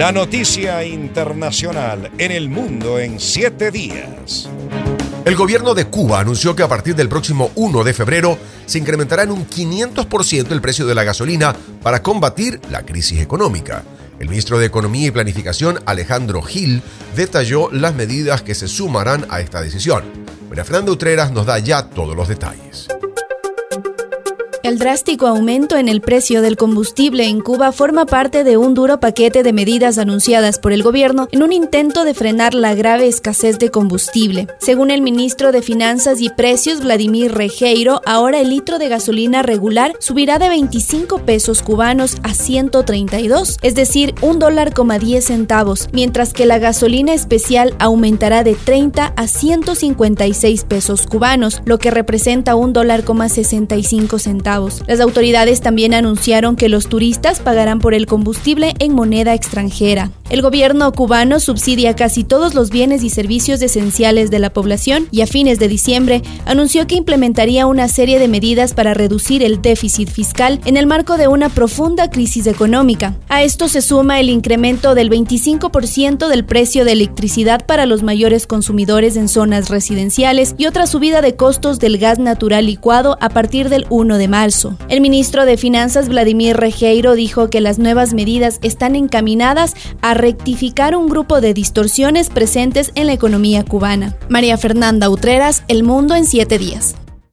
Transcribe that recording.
La noticia internacional en el mundo en siete días. El gobierno de Cuba anunció que a partir del próximo 1 de febrero se incrementará en un 500% el precio de la gasolina para combatir la crisis económica. El ministro de Economía y Planificación, Alejandro Gil, detalló las medidas que se sumarán a esta decisión. María Fernanda Utreras nos da ya todos los detalles. El drástico aumento en el precio del combustible en Cuba forma parte de un duro paquete de medidas anunciadas por el gobierno en un intento de frenar la grave escasez de combustible. Según el ministro de Finanzas y Precios, Vladimir Rejeiro, ahora el litro de gasolina regular subirá de 25 pesos cubanos a 132, es decir, un dólar coma 10 centavos, mientras que la gasolina especial aumentará de 30 a 156 pesos cubanos, lo que representa un dólar coma 65 centavos. Las autoridades también anunciaron que los turistas pagarán por el combustible en moneda extranjera. El gobierno cubano subsidia casi todos los bienes y servicios esenciales de la población y a fines de diciembre anunció que implementaría una serie de medidas para reducir el déficit fiscal en el marco de una profunda crisis económica. A esto se suma el incremento del 25% del precio de electricidad para los mayores consumidores en zonas residenciales y otra subida de costos del gas natural licuado a partir del 1 de marzo. El ministro de Finanzas Vladimir Rejeiro dijo que las nuevas medidas están encaminadas a rectificar un grupo de distorsiones presentes en la economía cubana. María Fernanda Utreras, El Mundo en siete días.